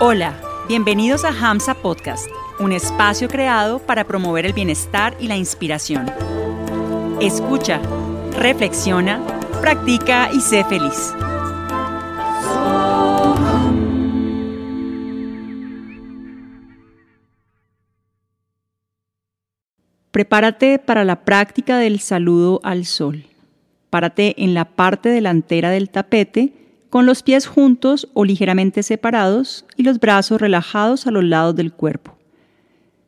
Hola, bienvenidos a Hamsa Podcast, un espacio creado para promover el bienestar y la inspiración. Escucha, reflexiona, practica y sé feliz. Prepárate para la práctica del saludo al sol. Párate en la parte delantera del tapete con los pies juntos o ligeramente separados y los brazos relajados a los lados del cuerpo.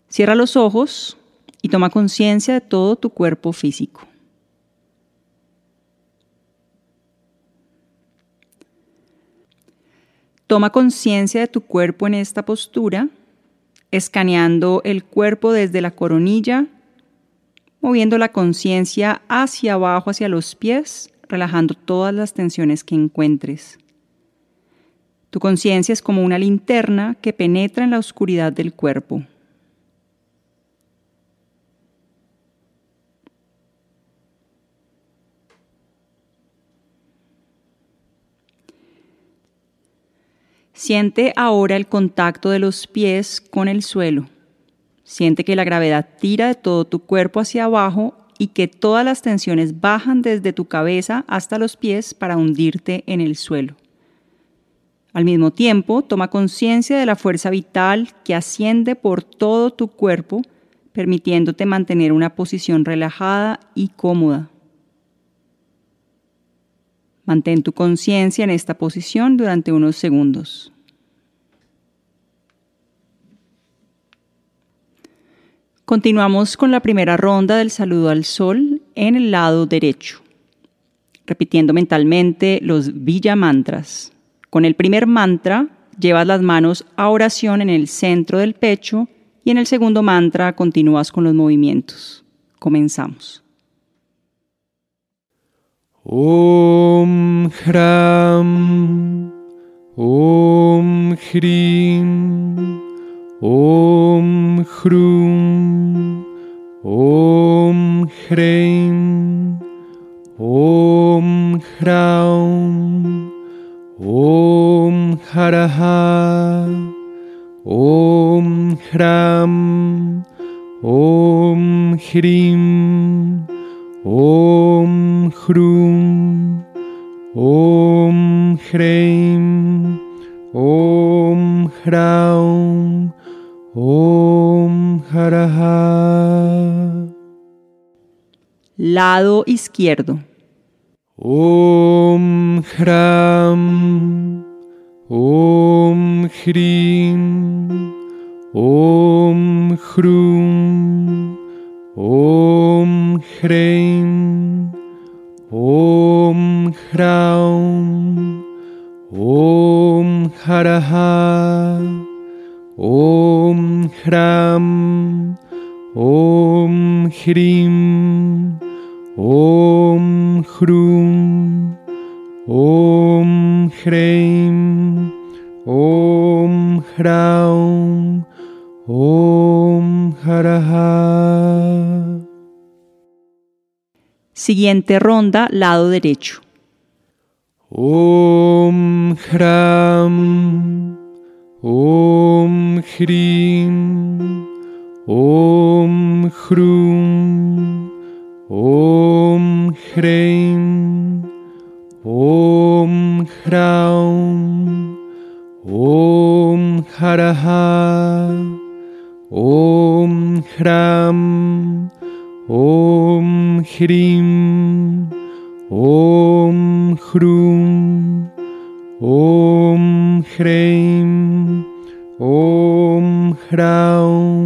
Cierra los ojos y toma conciencia de todo tu cuerpo físico. Toma conciencia de tu cuerpo en esta postura, escaneando el cuerpo desde la coronilla, moviendo la conciencia hacia abajo, hacia los pies relajando todas las tensiones que encuentres. Tu conciencia es como una linterna que penetra en la oscuridad del cuerpo. Siente ahora el contacto de los pies con el suelo. Siente que la gravedad tira de todo tu cuerpo hacia abajo y que todas las tensiones bajan desde tu cabeza hasta los pies para hundirte en el suelo. Al mismo tiempo, toma conciencia de la fuerza vital que asciende por todo tu cuerpo, permitiéndote mantener una posición relajada y cómoda. Mantén tu conciencia en esta posición durante unos segundos. Continuamos con la primera ronda del saludo al sol en el lado derecho, repitiendo mentalmente los Villa Mantras. Con el primer mantra, llevas las manos a oración en el centro del pecho y en el segundo mantra continúas con los movimientos. Comenzamos. Om Hram Om Hrim Om Hrum ॐ ह्रीं ॐ ह्रां ॐ हरः ॐ ह्रां ॐ ह्रीं ॐ ह्रूं ॐ ह्रीं ॐ ह्रां ॐ Lado izquierdo. Om Hram. Om Hrim. Om Om Hrum Om Hreim Om Hraum Om Haraha Siguiente ronda, lado derecho. Om Hram Om Hrim Om Hrum ह्रीं ॐ ह्रां ॐ हरः ॐ ह्रां ॐ ह्रीं ॐ ह्रूं ॐ ह्रीं ॐ ह्रां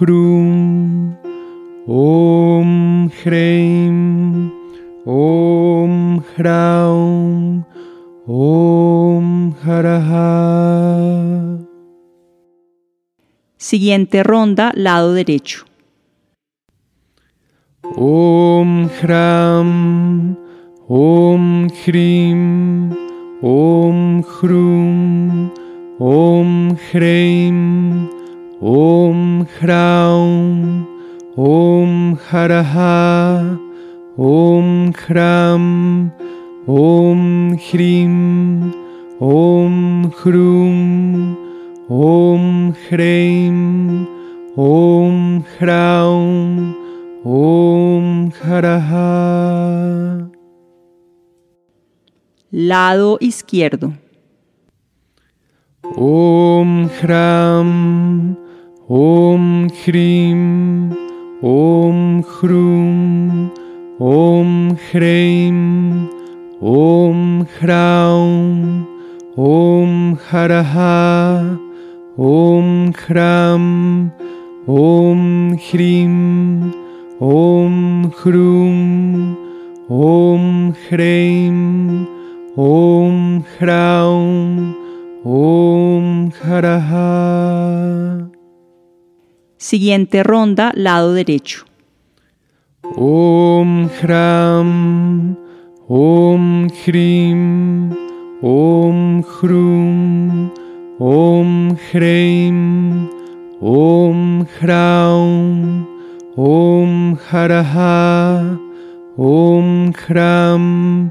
Hrum Om Hreim Om Hraum Om Haraha. Siguiente ronda, lado derecho. Om Hram Om Hrim Om Hrum Om Hreim Om Hraum Om Haraha Om Hram Om Hrim Om Hrum Om Hreim Om Hraum Om Haraha. Lado izquierdo. Om Hram ॐ ह्रीं ॐ ह्रूं ॐ ह्रैं ॐ ह्रां ॐ हरः ॐ ह्रां ॐ ह्रीं ॐ ह्रूं ॐ ह्रैं ॐ ह्रां ॐ हरः। Siguiente ronda, lado derecho. Om Hram Om Hrim Om Hrum Om Hreim Om Hraum Om Haraha Om Hram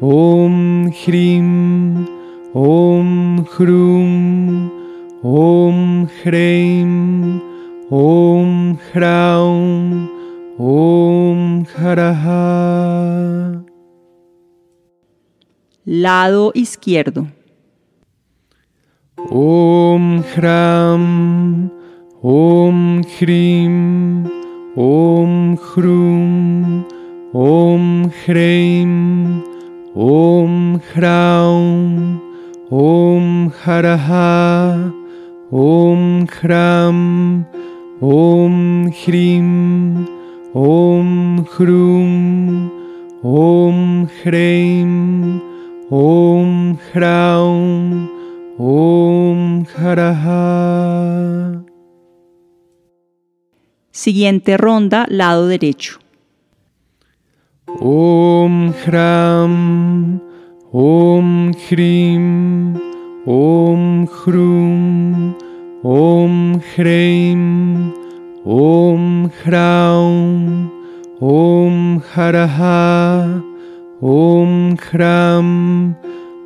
Om Hrim Om Hrum Om Hreim Om Hraum Om Haraha. Lado izquierdo. Om Hram Om Hrim Om Hrum Om Hreim Om Hraum Om Haraha Om Hram Om Hrim Om Hrum Om Hreim Om Hraum Om Haraha. Siguiente ronda, lado derecho. Om Hram Om Hrim Om Hrum Om Hreim Om Hraum Om Haraha Om Hram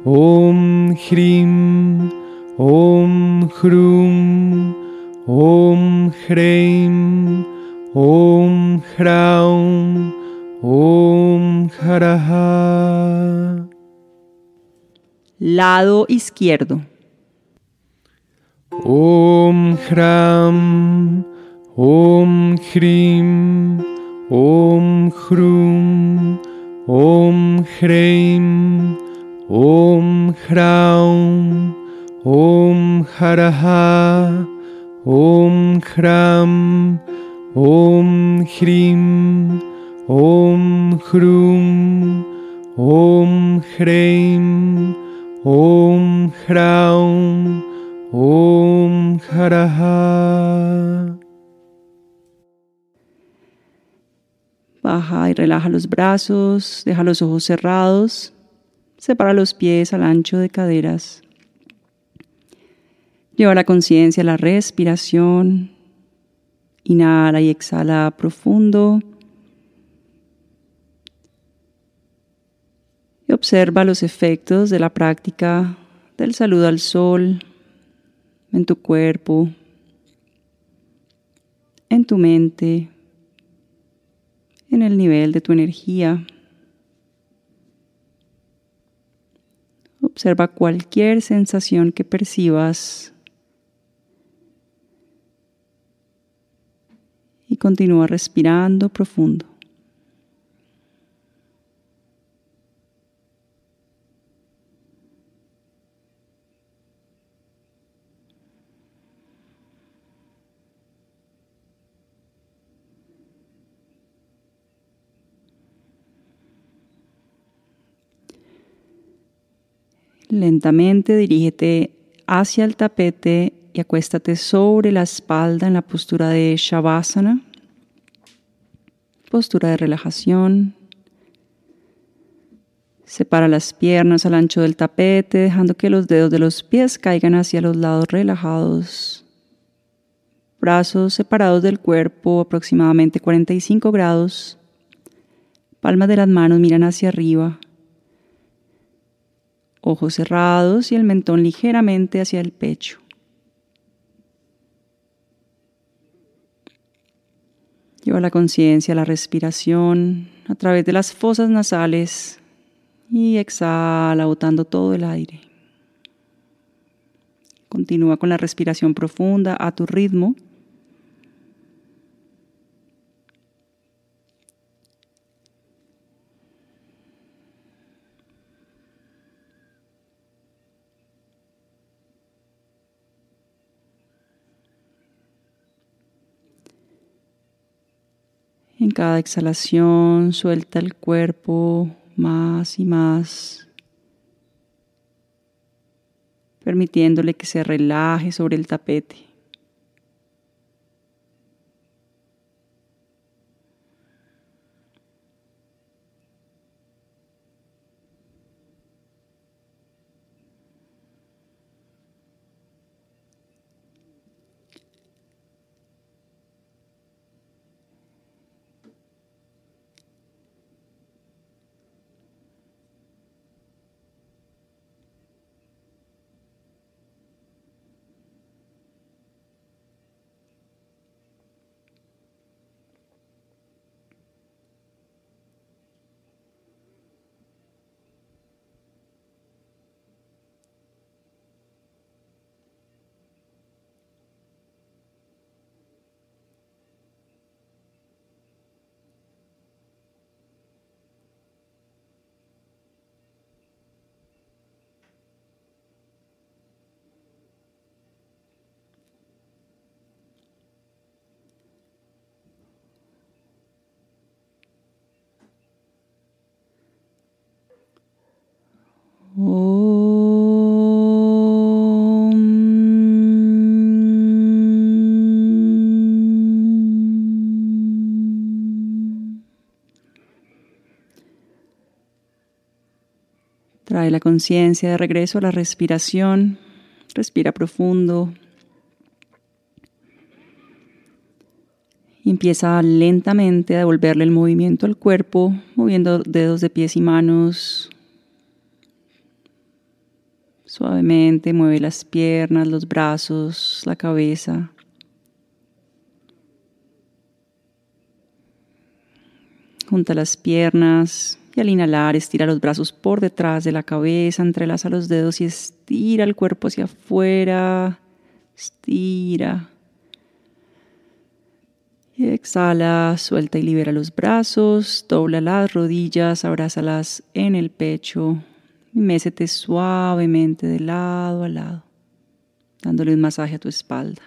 Om Hrim Om Hrum Om Hreim Om Hraum Om Haraha. Lado izquierdo. ॐ ह्रां ॐ ह्रीं ॐ ह्रूं ॐ ह्रैं ॐ ह्रां ॐ हरः ॐ ह्रां ॐ ह्रीं ॐ ह्रूं ॐ ह्रैं ॐ ह्रां ॐ Baja y relaja los brazos, deja los ojos cerrados, separa los pies al ancho de caderas. Lleva la conciencia a la respiración. Inhala y exhala profundo. Y observa los efectos de la práctica del saludo al sol en tu cuerpo, en tu mente, en el nivel de tu energía. Observa cualquier sensación que percibas y continúa respirando profundo. Lentamente dirígete hacia el tapete y acuéstate sobre la espalda en la postura de Shavasana, postura de relajación. Separa las piernas al ancho del tapete, dejando que los dedos de los pies caigan hacia los lados relajados. Brazos separados del cuerpo aproximadamente 45 grados. Palmas de las manos miran hacia arriba. Ojos cerrados y el mentón ligeramente hacia el pecho. Lleva la conciencia a la respiración a través de las fosas nasales y exhala botando todo el aire. Continúa con la respiración profunda a tu ritmo. En cada exhalación suelta el cuerpo más y más, permitiéndole que se relaje sobre el tapete. Trae la conciencia de regreso a la respiración. Respira profundo. empieza lentamente a devolverle el movimiento al cuerpo, moviendo dedos de pies y manos, Suavemente mueve las piernas, los brazos, la cabeza. Junta las piernas y al inhalar estira los brazos por detrás de la cabeza, entrelaza los dedos y estira el cuerpo hacia afuera. Estira. Y exhala, suelta y libera los brazos, dobla las rodillas, abrázalas en el pecho y mésete suavemente de lado a lado, dándole un masaje a tu espalda.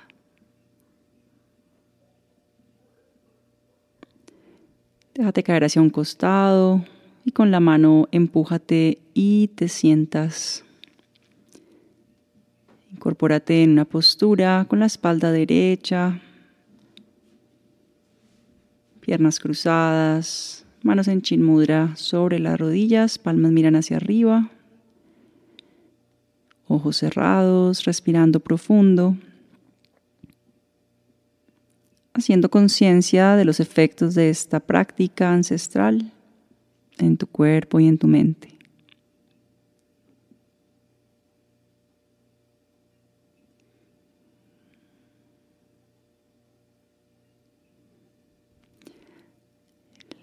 Déjate caer hacia un costado y con la mano empújate y te sientas. Incorpórate en una postura con la espalda derecha, piernas cruzadas, manos en chin mudra sobre las rodillas, palmas miran hacia arriba, ojos cerrados, respirando profundo, haciendo conciencia de los efectos de esta práctica ancestral en tu cuerpo y en tu mente.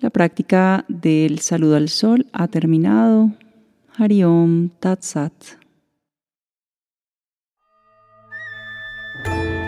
La práctica del saludo al sol ha terminado. Hariom Tatsat.